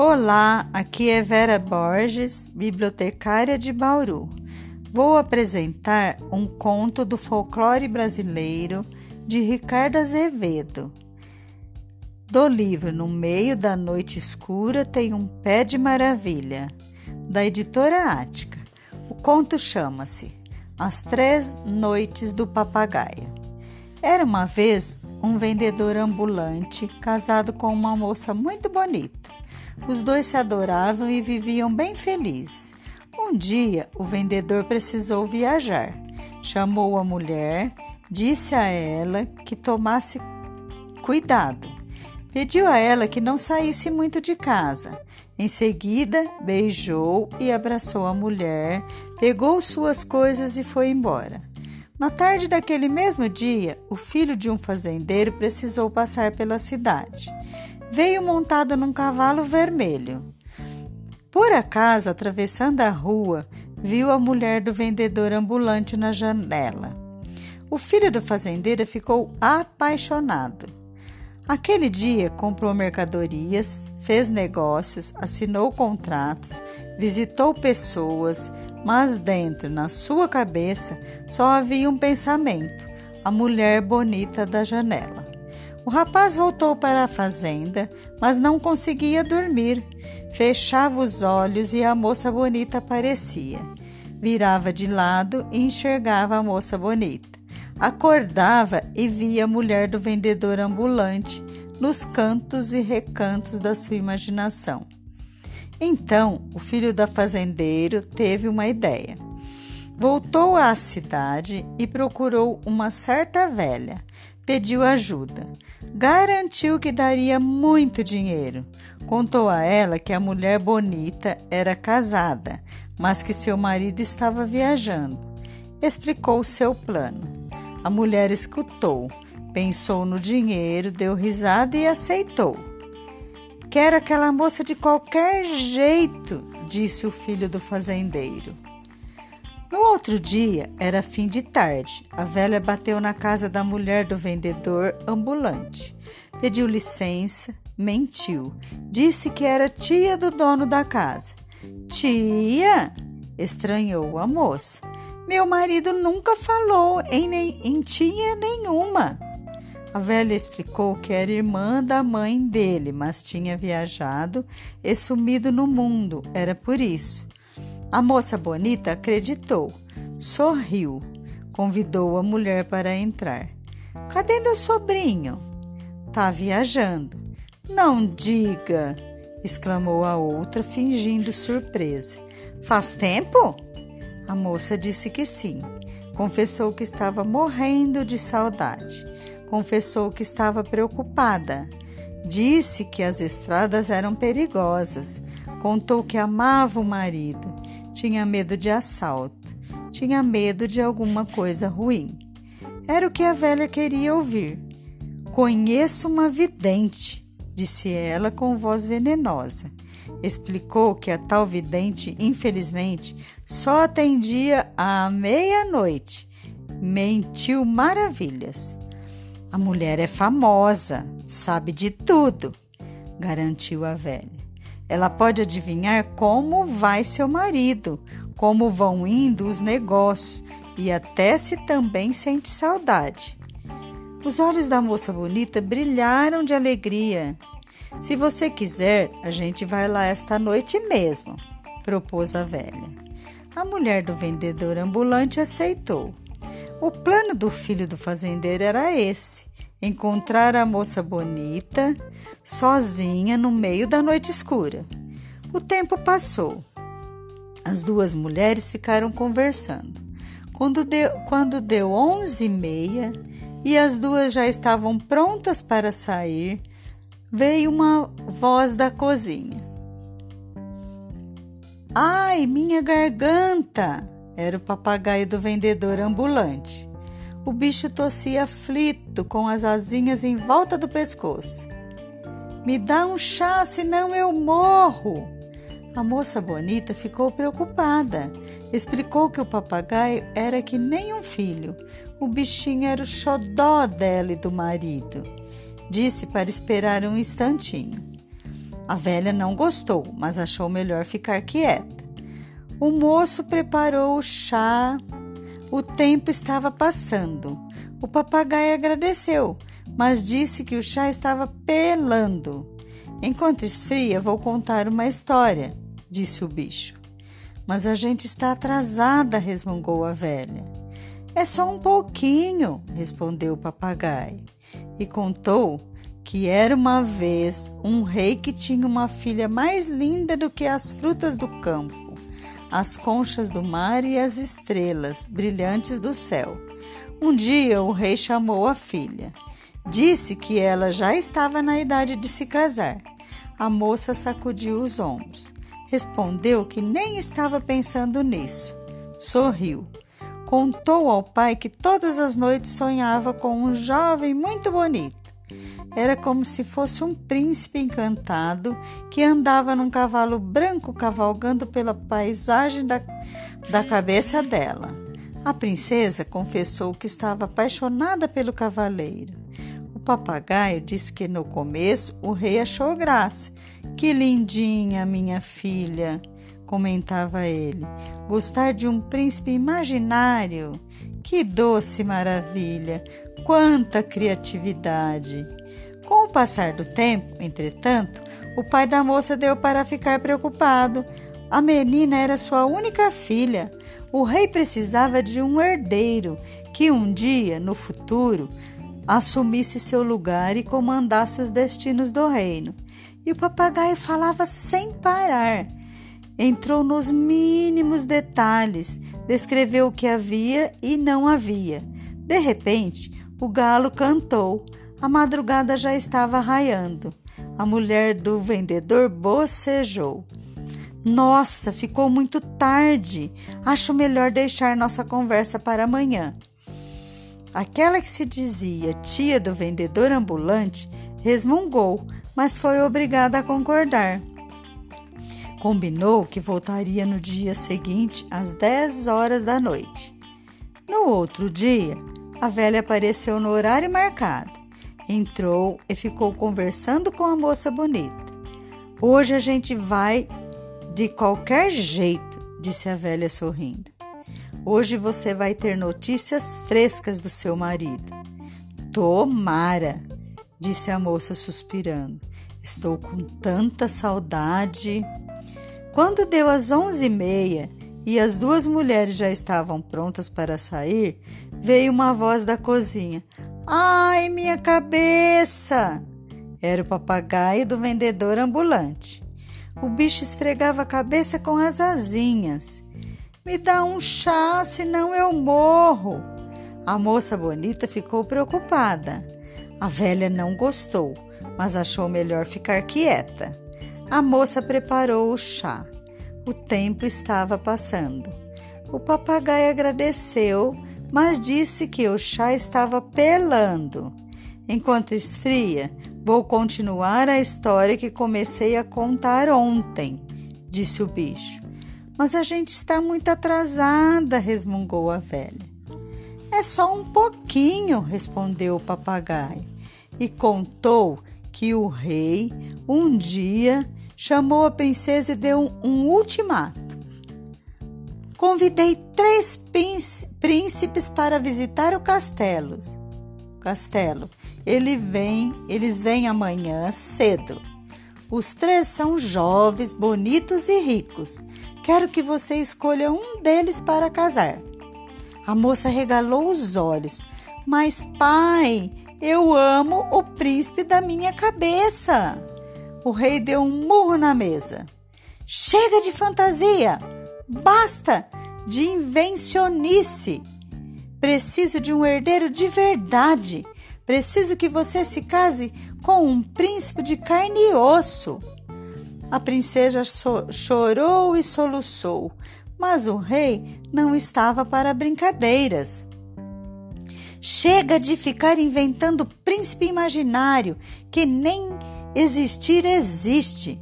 Olá, aqui é Vera Borges, bibliotecária de Bauru. Vou apresentar um conto do folclore brasileiro de Ricardo Azevedo. Do livro No Meio da Noite Escura tem um pé de maravilha, da editora Ática. O conto chama-se As Três Noites do Papagaio. Era uma vez um vendedor ambulante casado com uma moça muito bonita. Os dois se adoravam e viviam bem felizes. Um dia, o vendedor precisou viajar. Chamou a mulher, disse a ela que tomasse cuidado. Pediu a ela que não saísse muito de casa. Em seguida, beijou e abraçou a mulher, pegou suas coisas e foi embora. Na tarde daquele mesmo dia, o filho de um fazendeiro precisou passar pela cidade. Veio montado num cavalo vermelho. Por acaso, atravessando a rua, viu a mulher do vendedor ambulante na janela. O filho do fazendeiro ficou apaixonado. Aquele dia comprou mercadorias, fez negócios, assinou contratos, visitou pessoas, mas dentro, na sua cabeça, só havia um pensamento: a mulher bonita da janela. O rapaz voltou para a fazenda, mas não conseguia dormir. Fechava os olhos e a moça bonita aparecia. Virava de lado e enxergava a moça bonita. Acordava e via a mulher do vendedor ambulante nos cantos e recantos da sua imaginação. Então, o filho da fazendeiro teve uma ideia. Voltou à cidade e procurou uma certa velha. Pediu ajuda. Garantiu que daria muito dinheiro. Contou a ela que a mulher bonita era casada, mas que seu marido estava viajando. Explicou seu plano. A mulher escutou, pensou no dinheiro, deu risada e aceitou. Quero aquela moça de qualquer jeito, disse o filho do fazendeiro. No outro dia, era fim de tarde. A velha bateu na casa da mulher do vendedor ambulante. Pediu licença, mentiu. Disse que era tia do dono da casa. Tia? estranhou a moça. Meu marido nunca falou em, em tia nenhuma. A velha explicou que era irmã da mãe dele, mas tinha viajado e sumido no mundo, era por isso. A moça bonita acreditou, sorriu, convidou a mulher para entrar. Cadê meu sobrinho? Tá viajando. Não diga! exclamou a outra, fingindo surpresa. Faz tempo? A moça disse que sim. Confessou que estava morrendo de saudade. Confessou que estava preocupada. Disse que as estradas eram perigosas. Contou que amava o marido tinha medo de assalto, tinha medo de alguma coisa ruim. Era o que a velha queria ouvir. Conheço uma vidente, disse ela com voz venenosa. Explicou que a tal vidente, infelizmente, só atendia à meia-noite. Mentiu maravilhas. A mulher é famosa, sabe de tudo, garantiu a velha. Ela pode adivinhar como vai seu marido, como vão indo os negócios e até se também sente saudade. Os olhos da moça bonita brilharam de alegria. Se você quiser, a gente vai lá esta noite mesmo, propôs a velha. A mulher do vendedor ambulante aceitou. O plano do filho do fazendeiro era esse: encontrar a moça bonita sozinha no meio da noite escura. O tempo passou. As duas mulheres ficaram conversando. Quando deu, quando deu onze e meia e as duas já estavam prontas para sair, veio uma voz da cozinha. Ai, minha garganta! Era o papagaio do vendedor ambulante. O bicho tossia aflito, com as asinhas em volta do pescoço. Me dá um chá, senão eu morro! A moça bonita ficou preocupada. Explicou que o papagaio era que nem um filho. O bichinho era o xodó dela e do marido. Disse para esperar um instantinho. A velha não gostou, mas achou melhor ficar quieta. O moço preparou o chá. O tempo estava passando. O papagaio agradeceu, mas disse que o chá estava pelando. Enquanto esfria, vou contar uma história, disse o bicho. Mas a gente está atrasada, resmungou a velha. É só um pouquinho, respondeu o papagaio, e contou que era uma vez um rei que tinha uma filha mais linda do que as frutas do campo, as conchas do mar e as estrelas brilhantes do céu. Um dia o rei chamou a filha. Disse que ela já estava na idade de se casar. A moça sacudiu os ombros. Respondeu que nem estava pensando nisso. Sorriu. Contou ao pai que todas as noites sonhava com um jovem muito bonito era como se fosse um príncipe encantado que andava num cavalo branco cavalgando pela paisagem da, da cabeça dela. A princesa confessou que estava apaixonada pelo cavaleiro. O papagaio disse que no começo o rei achou graça. Que lindinha, minha filha, comentava ele. Gostar de um príncipe imaginário. Que doce maravilha! Quanta criatividade! Com o passar do tempo, entretanto, o pai da moça deu para ficar preocupado. A menina era sua única filha. O rei precisava de um herdeiro que um dia, no futuro, assumisse seu lugar e comandasse os destinos do reino. E o papagaio falava sem parar. Entrou nos mínimos detalhes, descreveu o que havia e não havia. De repente, o galo cantou. A madrugada já estava raiando. A mulher do vendedor bocejou. Nossa, ficou muito tarde. Acho melhor deixar nossa conversa para amanhã. Aquela que se dizia tia do vendedor ambulante resmungou, mas foi obrigada a concordar. Combinou que voltaria no dia seguinte às 10 horas da noite. No outro dia, a velha apareceu no horário marcado. Entrou e ficou conversando com a moça bonita. Hoje a gente vai de qualquer jeito, disse a velha sorrindo. Hoje você vai ter notícias frescas do seu marido. Tomara, disse a moça suspirando. Estou com tanta saudade. Quando deu as onze e meia e as duas mulheres já estavam prontas para sair, veio uma voz da cozinha. Ai, minha cabeça! Era o papagaio do vendedor ambulante. O bicho esfregava a cabeça com as asinhas. Me dá um chá, senão eu morro. A moça bonita ficou preocupada. A velha não gostou, mas achou melhor ficar quieta. A moça preparou o chá. O tempo estava passando. O papagaio agradeceu mas disse que o chá estava pelando. Enquanto esfria, vou continuar a história que comecei a contar ontem, disse o bicho. Mas a gente está muito atrasada, resmungou a velha. É só um pouquinho, respondeu o papagaio, e contou que o rei, um dia, chamou a princesa e deu um, ultimato. Convidei três príncipes para visitar o castelo. Castelo. Ele vem, eles vêm amanhã cedo. Os três são jovens, bonitos e ricos. Quero que você escolha um deles para casar. A moça regalou os olhos. Mas, pai, eu amo o príncipe da minha cabeça. O rei deu um murro na mesa. Chega de fantasia! Basta de invencionice. Preciso de um herdeiro de verdade. Preciso que você se case com um príncipe de carne e osso. A princesa so chorou e soluçou, mas o rei não estava para brincadeiras. Chega de ficar inventando príncipe imaginário que nem existir existe.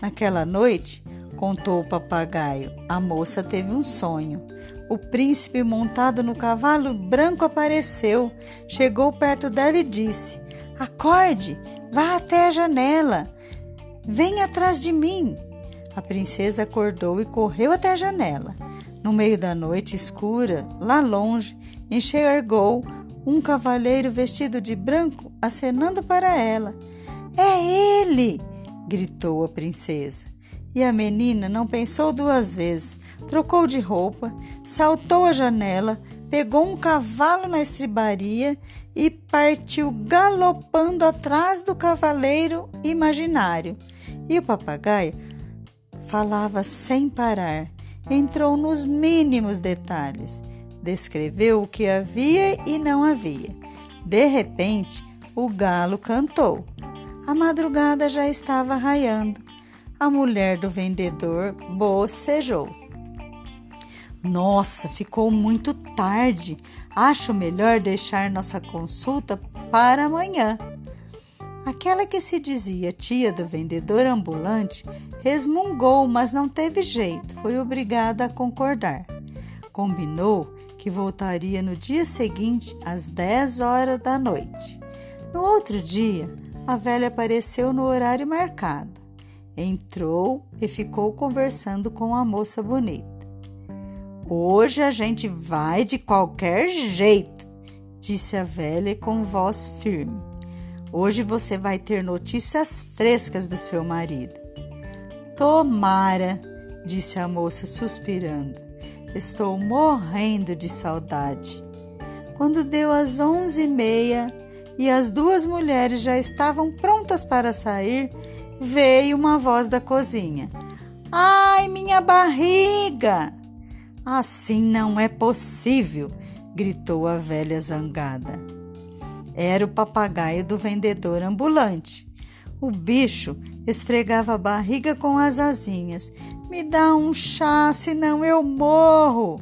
Naquela noite, contou o papagaio. A moça teve um sonho. O príncipe montado no cavalo branco apareceu, chegou perto dela e disse: Acorde, vá até a janela. Vem atrás de mim! A princesa acordou e correu até a janela. No meio da noite escura, lá longe, enxergou um cavaleiro vestido de branco acenando para ela. É ele! gritou a princesa. E a menina não pensou duas vezes, trocou de roupa, saltou a janela, pegou um cavalo na estribaria e partiu galopando atrás do cavaleiro imaginário. E o papagaio falava sem parar, entrou nos mínimos detalhes, descreveu o que havia e não havia. De repente, o galo cantou. A madrugada já estava raiando. A mulher do vendedor bocejou. Nossa, ficou muito tarde. Acho melhor deixar nossa consulta para amanhã. Aquela que se dizia tia do vendedor ambulante resmungou, mas não teve jeito, foi obrigada a concordar. Combinou que voltaria no dia seguinte às 10 horas da noite. No outro dia, a velha apareceu no horário marcado. Entrou e ficou conversando com a moça bonita. Hoje a gente vai de qualquer jeito, disse a velha com voz firme. Hoje você vai ter notícias frescas do seu marido. Tomara, disse a moça suspirando. Estou morrendo de saudade. Quando deu as onze e meia e as duas mulheres já estavam prontas para sair, veio uma voz da cozinha. Ai, minha barriga! Assim não é possível, gritou a velha zangada. Era o papagaio do vendedor ambulante. O bicho esfregava a barriga com as asinhas. Me dá um chá, senão eu morro.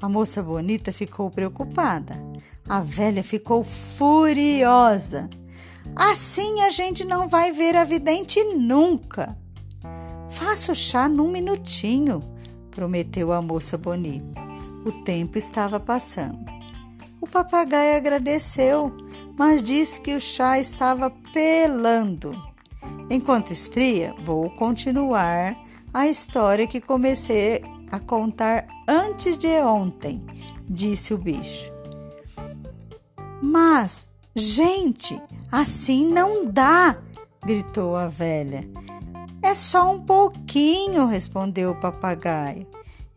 A moça bonita ficou preocupada. A velha ficou furiosa. Assim a gente não vai ver a vidente nunca. Faça o chá num minutinho, prometeu a moça bonita. O tempo estava passando. O papagaio agradeceu, mas disse que o chá estava pelando. Enquanto esfria, vou continuar a história que comecei a contar antes de ontem, disse o bicho. Mas, gente, assim não dá, gritou a velha. É só um pouquinho, respondeu o papagaio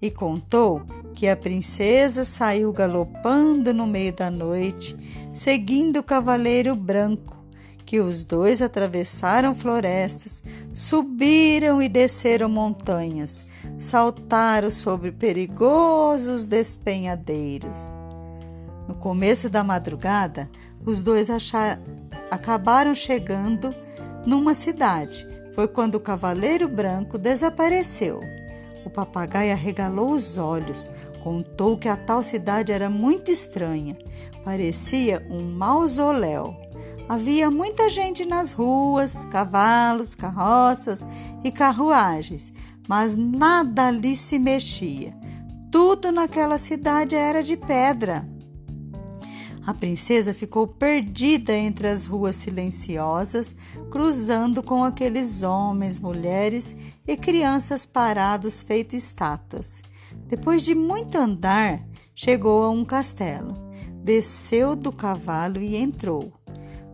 e contou que a princesa saiu galopando no meio da noite, seguindo o cavaleiro branco, que os dois atravessaram florestas, subiram e desceram montanhas, saltaram sobre perigosos despenhadeiros. No começo da madrugada, os dois achar... acabaram chegando numa cidade foi quando o cavaleiro branco desapareceu. O papagaio arregalou os olhos, contou que a tal cidade era muito estranha, parecia um mausoléu. Havia muita gente nas ruas, cavalos, carroças e carruagens, mas nada ali se mexia. Tudo naquela cidade era de pedra. A princesa ficou perdida entre as ruas silenciosas, cruzando com aqueles homens, mulheres e crianças parados feitos estátuas. Depois de muito andar, chegou a um castelo. Desceu do cavalo e entrou.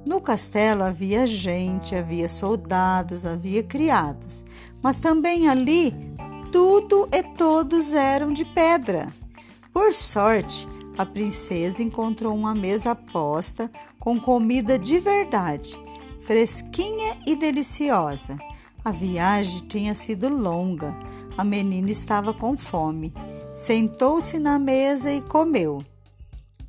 No castelo havia gente, havia soldados, havia criados, mas também ali tudo e todos eram de pedra. Por sorte, a princesa encontrou uma mesa posta com comida de verdade, fresquinha e deliciosa. A viagem tinha sido longa. A menina estava com fome. Sentou-se na mesa e comeu.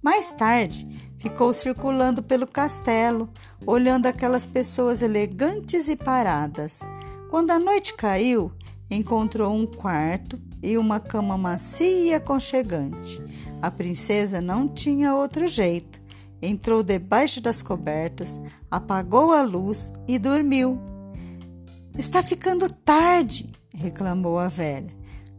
Mais tarde, ficou circulando pelo castelo, olhando aquelas pessoas elegantes e paradas. Quando a noite caiu, encontrou um quarto e uma cama macia e aconchegante. A princesa não tinha outro jeito. Entrou debaixo das cobertas, apagou a luz e dormiu. Está ficando tarde, reclamou a velha.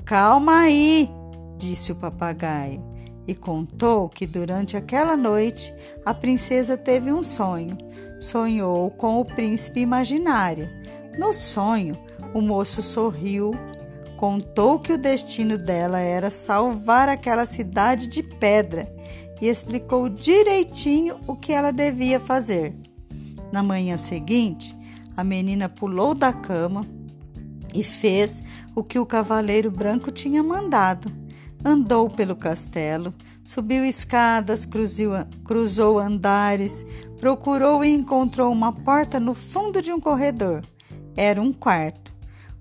Calma aí, disse o papagaio, e contou que durante aquela noite a princesa teve um sonho. Sonhou com o príncipe imaginário. No sonho, o moço sorriu, contou que o destino dela era salvar aquela cidade de pedra e explicou direitinho o que ela devia fazer. Na manhã seguinte, a menina pulou da cama e fez o que o cavaleiro branco tinha mandado. Andou pelo castelo, subiu escadas, cruzou, cruzou andares, procurou e encontrou uma porta no fundo de um corredor. Era um quarto.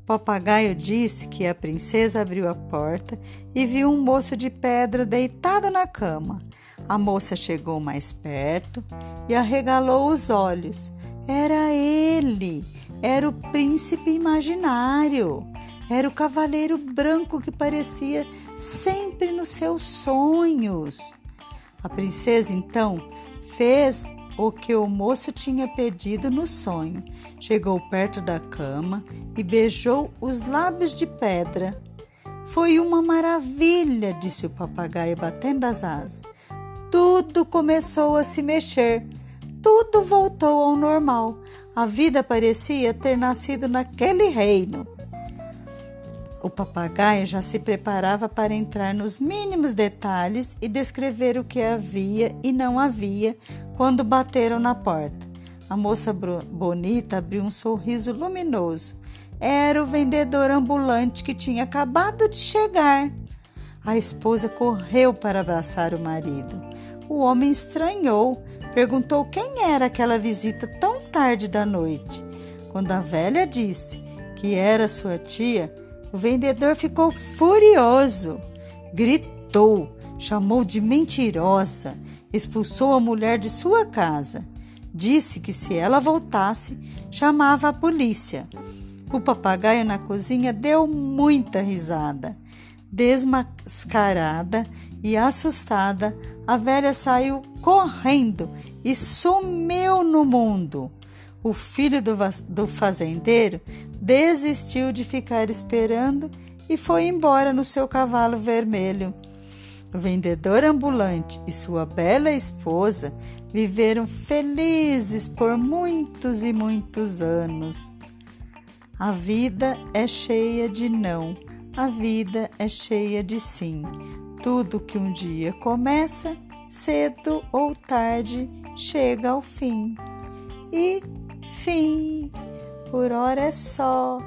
Papagaio disse que a princesa abriu a porta e viu um moço de pedra deitado na cama. A moça chegou mais perto e arregalou os olhos. Era ele, era o príncipe imaginário, era o cavaleiro branco que parecia sempre nos seus sonhos. A princesa então fez o que o moço tinha pedido no sonho. Chegou perto da cama e beijou os lábios de pedra. Foi uma maravilha, disse o papagaio batendo as asas. Tudo começou a se mexer. Tudo voltou ao normal. A vida parecia ter nascido naquele reino. O papagaio já se preparava para entrar nos mínimos detalhes e descrever o que havia e não havia quando bateram na porta. A moça bonita abriu um sorriso luminoso. Era o vendedor ambulante que tinha acabado de chegar. A esposa correu para abraçar o marido. O homem estranhou, perguntou quem era aquela visita tão tarde da noite. Quando a velha disse que era sua tia, o vendedor ficou furioso, gritou, chamou de mentirosa, expulsou a mulher de sua casa. Disse que se ela voltasse, chamava a polícia. O papagaio na cozinha deu muita risada. Desmascarada e assustada, a velha saiu correndo e sumiu no mundo. O filho do, do fazendeiro desistiu de ficar esperando e foi embora no seu cavalo vermelho. O vendedor ambulante e sua bela esposa viveram felizes por muitos e muitos anos. A vida é cheia de não, a vida é cheia de sim. Tudo que um dia começa, cedo ou tarde, chega ao fim. E Fim. Por hora é só.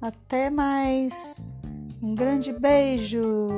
Até mais. Um grande beijo.